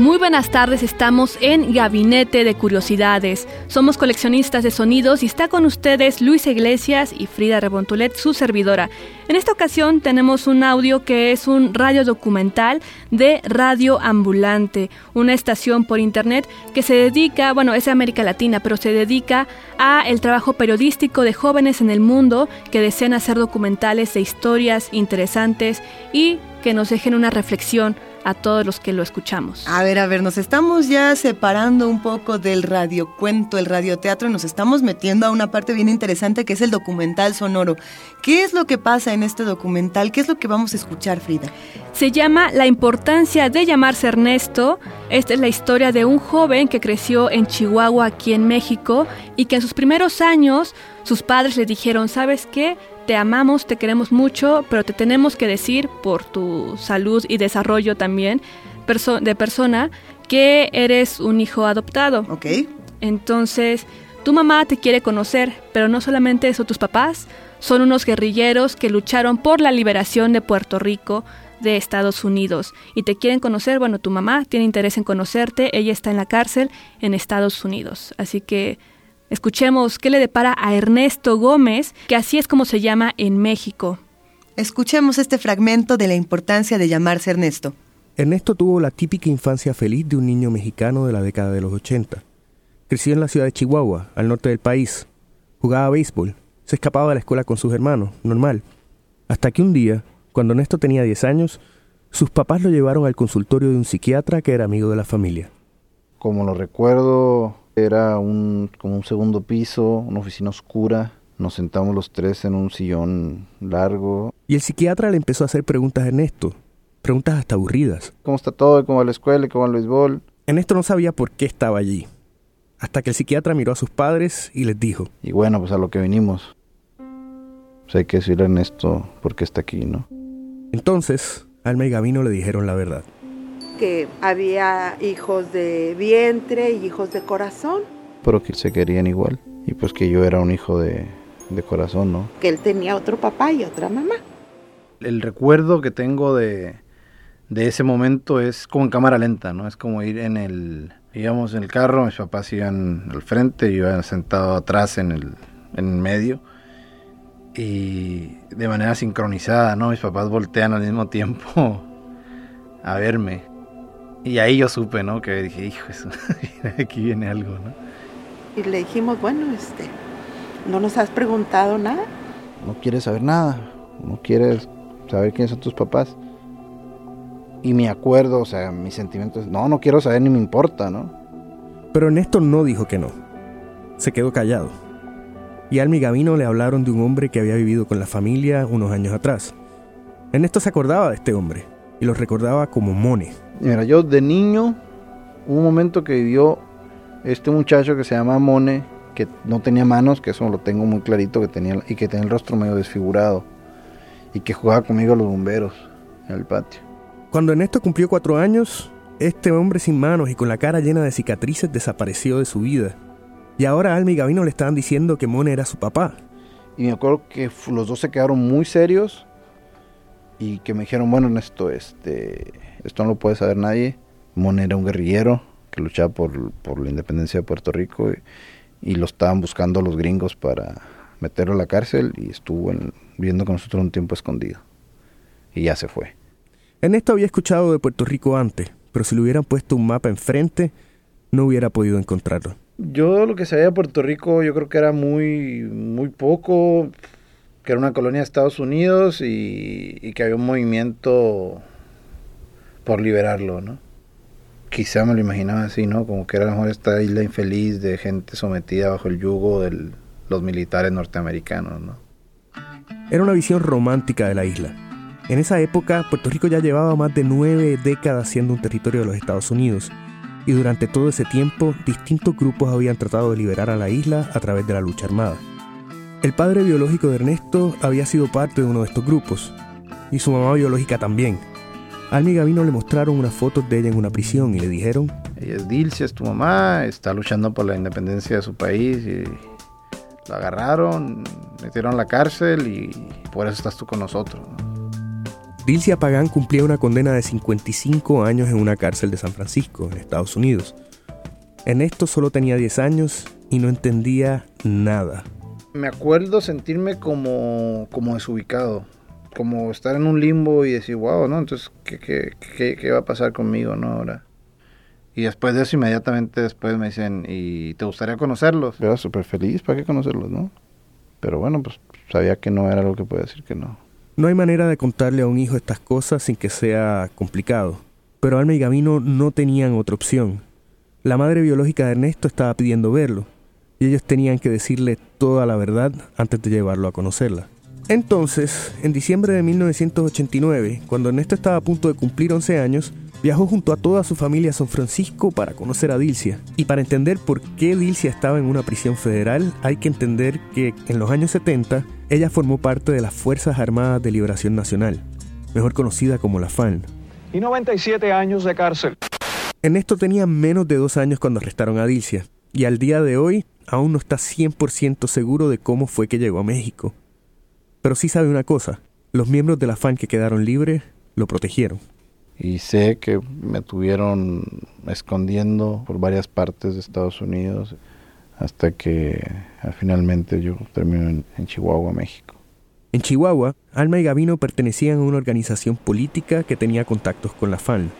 Muy buenas tardes, estamos en Gabinete de Curiosidades. Somos coleccionistas de sonidos y está con ustedes Luis Iglesias y Frida Rebontulet, su servidora. En esta ocasión tenemos un audio que es un radio documental de Radio Ambulante, una estación por internet que se dedica, bueno, es de América Latina, pero se dedica a el trabajo periodístico de jóvenes en el mundo que desean hacer documentales de historias interesantes y que nos dejen una reflexión a todos los que lo escuchamos. A ver, a ver, nos estamos ya separando un poco del radiocuento, el radioteatro, y nos estamos metiendo a una parte bien interesante que es el documental sonoro. ¿Qué es lo que pasa en este documental? ¿Qué es lo que vamos a escuchar, Frida? Se llama La importancia de llamarse Ernesto. Esta es la historia de un joven que creció en Chihuahua, aquí en México, y que en sus primeros años sus padres le dijeron, ¿sabes qué? Te amamos, te queremos mucho, pero te tenemos que decir por tu salud y desarrollo también perso- de persona que eres un hijo adoptado. ¿Ok? Entonces, tu mamá te quiere conocer, pero no solamente eso, tus papás son unos guerrilleros que lucharon por la liberación de Puerto Rico de Estados Unidos y te quieren conocer, bueno, tu mamá tiene interés en conocerte, ella está en la cárcel en Estados Unidos. Así que escuchemos qué le depara a Ernesto Gómez, que así es como se llama en México. Escuchemos este fragmento de la importancia de llamarse Ernesto. Ernesto tuvo la típica infancia feliz de un niño mexicano de la década de los 80. Creció en la ciudad de Chihuahua, al norte del país. Jugaba béisbol. Se escapaba de la escuela con sus hermanos, normal. Hasta que un día, cuando Ernesto tenía 10 años, sus papás lo llevaron al consultorio de un psiquiatra que era amigo de la familia. Como lo recuerdo, era un, como un segundo piso, una oficina oscura. Nos sentamos los tres en un sillón largo. Y el psiquiatra le empezó a hacer preguntas a Ernesto, preguntas hasta aburridas. ¿Cómo está todo? ¿Cómo va la escuela? ¿Cómo va el béisbol? Ernesto no sabía por qué estaba allí, hasta que el psiquiatra miró a sus padres y les dijo, Y bueno, pues a lo que vinimos. Pues hay que decirle a Ernesto por qué está aquí, ¿no? entonces, Alma y Gavino le dijeron la verdad. Que había hijos de vientre y hijos de corazón, Pero que se querían igual. Y pues que yo era un hijo de, de corazón, ¿no? que él tenía otro papá y otra mamá. El recuerdo que tengo de, de ese momento es como en cámara lenta, ¿no? Es como ir en el... Íbamos en el carro, mis papás iban al frente, yo iba sentado atrás en el, en el medio. Y de manera sincronizada, ¿no? Mis papás voltean al mismo tiempo a verme. Y ahí yo supe, ¿no? Que dije, hijo, eso, aquí viene algo, ¿no? Y le dijimos, bueno, este, no nos has preguntado nada. no quieres saber nada, no quieres saber quiénes son tus papás. Y me acuerdo, o sea, mis sentimientos, no, no quiero saber ni me importa, ¿no? Pero Ernesto no dijo que no. Se quedó callado. Y Alma y Gavino le hablaron de un hombre que había vivido con la familia unos años atrás. Ernesto se acordaba de este hombre y lo recordaba como Mone. Mira, yo de niño, hubo un momento que vivió este muchacho que se llama Mone, que no tenía manos, que eso lo tengo muy clarito, que tenía, y que tenía el rostro medio desfigurado, y que jugaba conmigo a los bomberos en el patio. Cuando Ernesto cumplió cuatro años, este hombre sin manos y con la cara llena de cicatrices desapareció de su vida. Y ahora Alma y Gavino le estaban diciendo que Mone era su papá. Y me acuerdo que los dos se quedaron muy serios y que me dijeron, bueno, esto, este, esto no lo puede saber nadie. Mon era un guerrillero que luchaba por, por la independencia de Puerto Rico y, y lo estaban buscando los gringos para meterlo a la cárcel y estuvo en- viviendo con nosotros un tiempo escondido. Y ya se fue. Ernesto había escuchado de Puerto Rico antes, pero si le hubieran puesto un mapa enfrente, no hubiera podido encontrarlo. Yo lo que sabía de Puerto Rico, yo creo que era muy, muy poco, que era una colonia de Estados Unidos y, que había un movimiento por liberarlo, ¿no? Quizá me lo imaginaba así, ¿no? Como que era a lo mejor esta isla infeliz de gente sometida bajo el yugo de los militares norteamericanos, ¿no? Era una visión romántica de la isla. En esa época, Puerto Rico ya llevaba más de nueve décadas siendo un territorio de los Estados Unidos, y durante todo ese tiempo distintos grupos habían tratado de liberar a la isla a través de la lucha armada. El padre biológico de Ernesto había sido parte de uno de estos grupos, y su mamá biológica también. Almi y Gavino le mostraron unas fotos de ella en una prisión y le dijeron, Ella es Dilcia, es tu mamá, está luchando por la independencia de su país y la agarraron, metieron a la cárcel y por eso estás tú con nosotros. Dilcia Pagán cumplía una condena de 55 años en una cárcel de San Francisco, en Estados Unidos. Ernesto solo tenía 10 años y no entendía nada. Me acuerdo sentirme como, como desubicado, como estar en un limbo y decir, wow, ¿no? Entonces, ¿qué, qué, qué, qué va a pasar conmigo, no? Ahora. Y después de eso, inmediatamente después me dicen, ¿y te gustaría conocerlos? Yo era súper feliz, ¿para qué conocerlos, no? Pero bueno, pues sabía que no era algo que podía decir que no. No hay manera de contarle a un hijo estas cosas sin que sea complicado. Pero Alma y Gavino no tenían otra opción. La madre biológica de Ernesto estaba pidiendo verlo, y ellos tenían que decirle toda la verdad antes de llevarlo a conocerla. Entonces, en diciembre de 1989, cuando Ernesto estaba a punto de cumplir 11 años, viajó junto a toda su familia a San Francisco para conocer a Dilcia. Y para entender por qué Dilcia estaba en una prisión federal, hay que entender que en los años 70 ella formó parte de las Fuerzas Armadas de Liberación Nacional, mejor conocida como la FAN. Y 97 años de cárcel. Ernesto tenía menos de dos años cuando arrestaron a Dilcia, y al día de hoy aún no está 100% seguro de cómo fue que llegó a México. Pero sí sabe una cosa, los miembros de la FAN que quedaron libres lo protegieron. Y sé que me tuvieron escondiendo por varias partes de Estados Unidos hasta que ah, finalmente yo termino en, en Chihuahua, México. En Chihuahua, Alma y Gavino pertenecían a una organización política que tenía contactos con la FAN.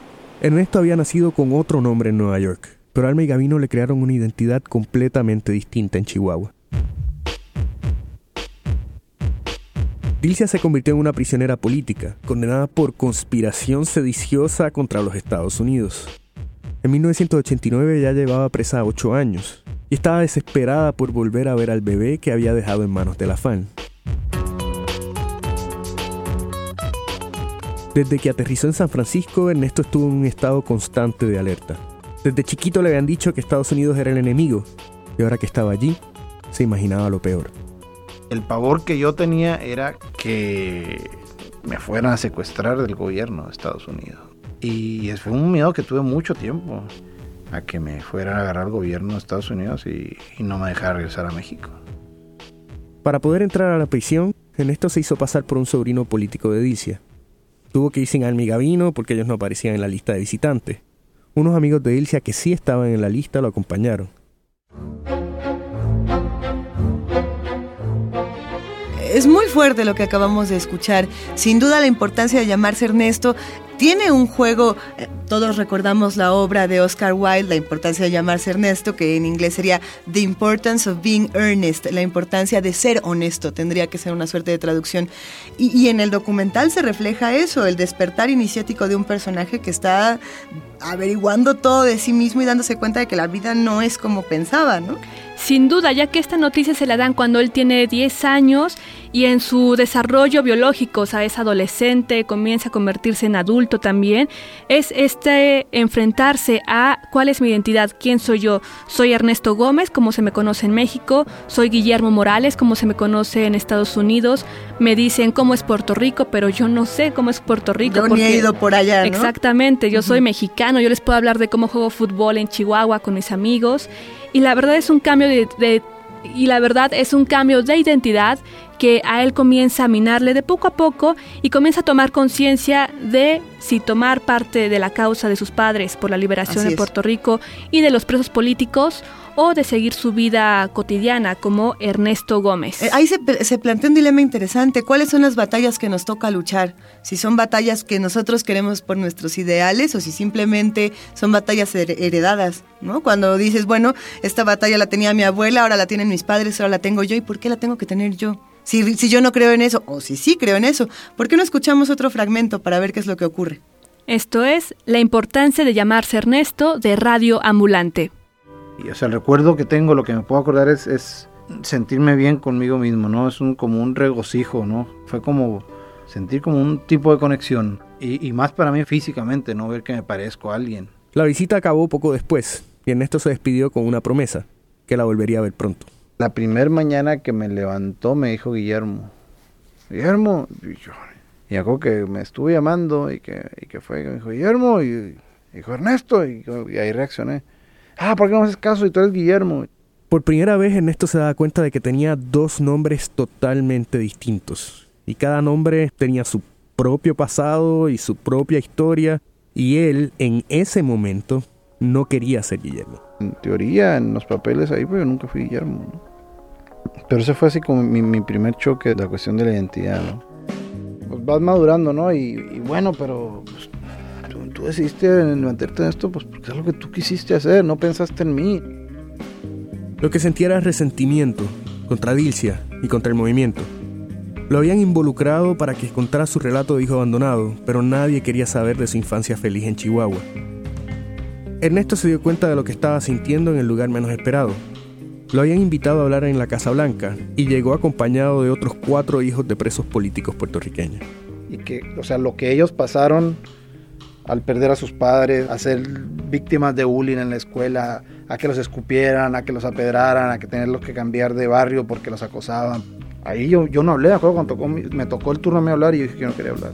Ernesto había nacido con otro nombre en Nueva York, pero Alma y Gavino le crearon una identidad completamente distinta en Chihuahua. Dilcia se convirtió en una prisionera política, condenada por conspiración sediciosa contra los Estados Unidos. En 1989 ya llevaba presa 8 años y estaba desesperada por volver a ver al bebé que había dejado en manos de la FAN. Desde que aterrizó en San Francisco, Ernesto estuvo en un estado constante de alerta. Desde chiquito le habían dicho que Estados Unidos era el enemigo, y ahora que estaba allí, se imaginaba lo peor. El pavor que yo tenía era que me fueran a secuestrar del gobierno de Estados Unidos. Y fue un miedo que tuve mucho tiempo, a que me fueran a agarrar el gobierno de Estados Unidos y, y no me dejara regresar a México. Para poder entrar a la prisión, Ernesto se hizo pasar por un sobrino político de Dilcia. Tuvo que ir sin Almi y Gavino porque ellos no aparecían en la lista de visitantes. Unos amigos de Dilcia que sí estaban en la lista lo acompañaron. Es muy fuerte lo que acabamos de escuchar. Sin duda la importancia de llamarse Ernesto tiene un juego, eh, todos recordamos la obra de Oscar Wilde, la importancia de llamarse Ernesto, que en inglés sería The Importance of Being Earnest, la importancia de ser honesto, tendría que ser una suerte de traducción. Y, y en el documental se refleja eso, el despertar iniciático de un personaje que está averiguando todo de sí mismo y dándose cuenta de que la vida no es como pensaba, ¿no? Sin duda, ya que esta noticia se la dan cuando él tiene 10 años y en su desarrollo biológico, o sea, es adolescente, comienza a convertirse en adulto también, es este enfrentarse a cuál es mi identidad, quién soy yo. Soy Ernesto Gómez, como se me conoce en México, soy Guillermo Morales, como se me conoce en Estados Unidos, me dicen cómo es Puerto Rico, pero yo no sé cómo es Puerto Rico. Yo ni he ido por allá, ¿no? Exactamente, yo soy mexicano, yo les puedo hablar de cómo juego fútbol en Chihuahua con mis amigos y la verdad es un cambio de, de, y la verdad es un cambio de identidad que a él comienza a minarle de poco a poco y comienza a tomar conciencia de si tomar parte de la causa de sus padres por la liberación Así de es. Puerto Rico y de los presos políticos o de seguir su vida cotidiana como Ernesto Gómez. Eh, Ahí se, se, plantea un dilema interesante. ¿Cuáles son las batallas que nos toca luchar? Si son batallas que nosotros queremos por nuestros ideales o si simplemente son batallas heredadas, ¿no? Cuando dices, bueno, esta batalla la tenía mi abuela, ahora la tienen mis padres, ahora la tengo yo, ¿y por qué la tengo que tener yo? Si, si yo no creo en eso, o si sí creo en eso, ¿por qué no escuchamos otro fragmento para ver qué es lo que ocurre? Esto es la importancia de llamarse Ernesto de Radio Ambulante. Y, o sea, el recuerdo que tengo, lo que me puedo acordar es, es sentirme bien conmigo mismo, ¿no? Es un, como un regocijo, ¿no? Fue como sentir como un tipo de conexión. Y, y más para mí físicamente, no ver que me parezco a alguien. La visita acabó poco después y Ernesto se despidió con una promesa, que la volvería a ver pronto. La primer mañana que me levantó me dijo Guillermo, Guillermo, y yo, y algo que me estuve llamando y que, y que fue, que me dijo Guillermo, y, dijo Ernesto, y, y ahí reaccioné. Ah, ¿por qué no haces caso? Y tú eres Guillermo. Por primera vez Ernesto se da cuenta de que tenía dos nombres totalmente distintos. Y cada nombre tenía su propio pasado y su propia historia. Y él, en ese momento, no quería ser Guillermo. En teoría, en los papeles ahí, pero yo nunca fui Guillermo. ¿no? Pero ese fue así como mi, mi primer choque, la cuestión de la identidad, ¿no? Pues vas madurando, ¿no? Y, y bueno, pero pues, tú, tú, decidiste meterte en esto, pues porque es lo que tú quisiste hacer, no pensaste en mí. Lo que sentía era resentimiento contra Dilcia y contra el movimiento. Lo habían involucrado para que contara su relato de hijo abandonado, pero nadie quería saber de su infancia feliz en Chihuahua. Ernesto se dio cuenta de lo que estaba sintiendo en el lugar menos esperado. Lo habían invitado a hablar en la Casa Blanca y llegó acompañado de otros cuatro hijos de presos políticos puertorriqueños. Y que, o sea, lo que ellos pasaron al perder a sus padres, a ser víctimas de bullying en la escuela, a que los escupieran, a que los apedraran, a que tenerlos que cambiar de barrio porque los acosaban. Ahí yo, yo no hablé, acuerdo, cuando tocó, me tocó el turno a mí hablar y yo dije que no quería hablar.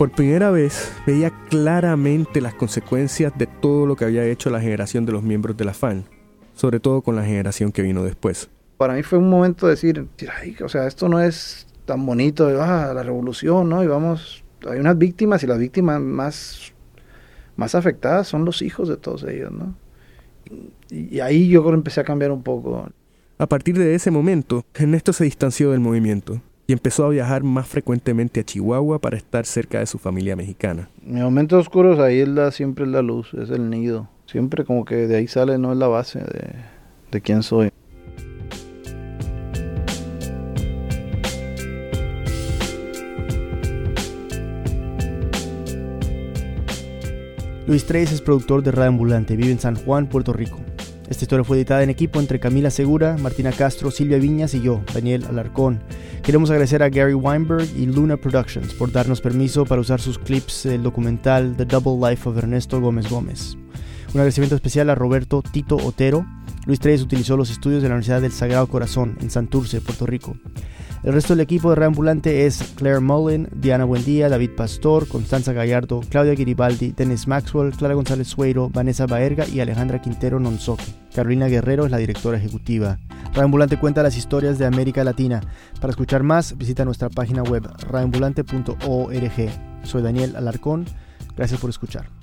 Por primera vez veía claramente las consecuencias de todo lo que había hecho la generación de los miembros de la FAN, sobre todo con la generación que vino después. Para mí fue un momento de decir, Ay, o sea, esto no es tan bonito, ah, la revolución, ¿no? Y vamos, hay unas víctimas y las víctimas más, más afectadas son los hijos de todos ellos, ¿no? Y, y ahí yo empecé a cambiar un poco. A partir de ese momento, Ernesto se distanció del movimiento y empezó a viajar más frecuentemente a Chihuahua para estar cerca de su familia mexicana. En momentos oscuros ahí es la, siempre es la luz, es el nido. Siempre como que de ahí sale, no es la base de, de quién soy. Luis Treyes es productor de Radio Ambulante, vive en San Juan, Puerto Rico. Esta historia fue editada en equipo entre Camila Segura, Martina Castro, Silvia Viñas y yo, Daniel Alarcón. Queremos agradecer a Gary Weinberg y Luna Productions por darnos permiso para usar sus clips del documental The Double Life of Ernesto Gómez Gómez. Un agradecimiento especial a Roberto Tito Otero. Luis Treyes utilizó los estudios de la Universidad del Sagrado Corazón en Santurce, Puerto Rico. El resto del equipo de Reambulante es Claire Mullen, Diana Buendía, David Pastor, Constanza Gallardo, Claudia Garibaldi, Dennis Maxwell, Clara González Sueiro, Vanessa Baerga y Alejandra Quintero Nonsoque. Carolina Guerrero es la directora ejecutiva. Reambulante cuenta las historias de América Latina. Para escuchar más, visita nuestra página web reambulante.org. Soy Daniel Alarcón. Gracias por escuchar.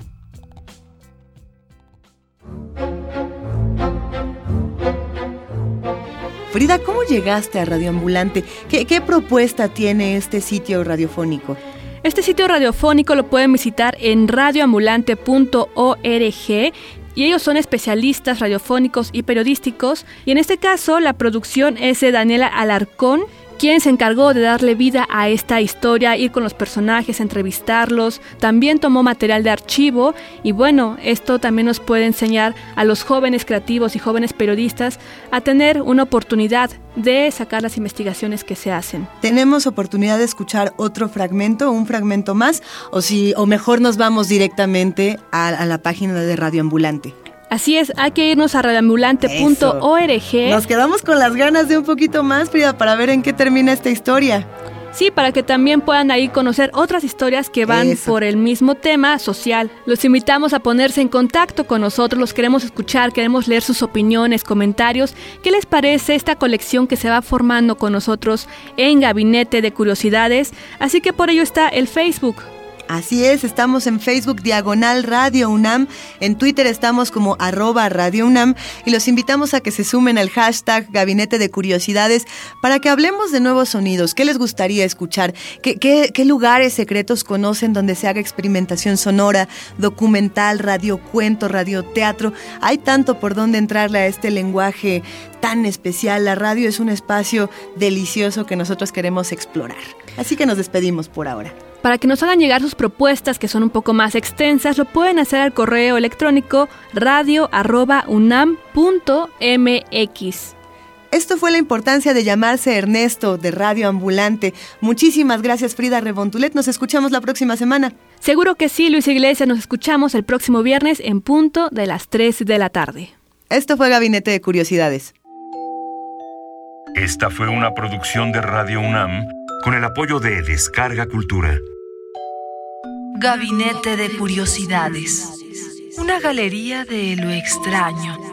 ¿Cómo llegaste a Radioambulante? ¿Qué, ¿Qué, propuesta tiene este sitio radiofónico? Este sitio radiofónico lo pueden visitar en radioambulante.org y ellos son especialistas radiofónicos y periodísticos y en este caso la producción es de Daniela Alarcón quien se encargó de darle vida a esta historia, ir con los personajes, entrevistarlos, también tomó material de archivo y bueno, esto también nos puede enseñar a los jóvenes creativos y jóvenes periodistas a tener una oportunidad de sacar las investigaciones que se hacen. ¿Tenemos oportunidad de escuchar otro fragmento, un fragmento más, o si, o mejor nos vamos directamente a, a la página de Radio Ambulante? Así es, hay que irnos a radioambulante.org. Nos quedamos con las ganas de un poquito más, Frida, para ver en qué termina esta historia. Sí, para que también puedan ahí conocer otras historias que van Eso. por el mismo tema social. Los invitamos a ponerse en contacto con nosotros, los queremos escuchar, queremos leer sus opiniones, comentarios. ¿Qué les parece esta colección que se va formando con nosotros en Gabinete de Curiosidades? Así que por ello está el Facebook, Así es, estamos en Facebook Diagonal Radio UNAM, en Twitter estamos como arroba Radio UNAM y los invitamos a que se sumen al hashtag Gabinete de Curiosidades para que hablemos de nuevos sonidos. ¿Qué les gustaría escuchar? ¿Qué, lugares secretos conocen donde se haga experimentación sonora, documental, radiocuento, radioteatro? Hay tanto por donde entrarle a este lenguaje tan especial. La radio es un espacio delicioso que nosotros queremos explorar. Así que nos despedimos por ahora. Para que nos hagan llegar sus propuestas que son un poco más extensas, lo pueden hacer al correo electrónico radio.unam.mx. Esto fue la importancia de llamarse Ernesto de Radio Ambulante. Muchísimas gracias Frida Rebontulet. Nos escuchamos la próxima semana. Seguro que sí, Luis Iglesias. Nos escuchamos el próximo viernes en punto de las 3 de la tarde. Esto fue Gabinete de Curiosidades. Esta fue una producción de Radio UNAM con el apoyo de Descarga Cultura. Gabinete de Curiosidades. Una galería de lo extraño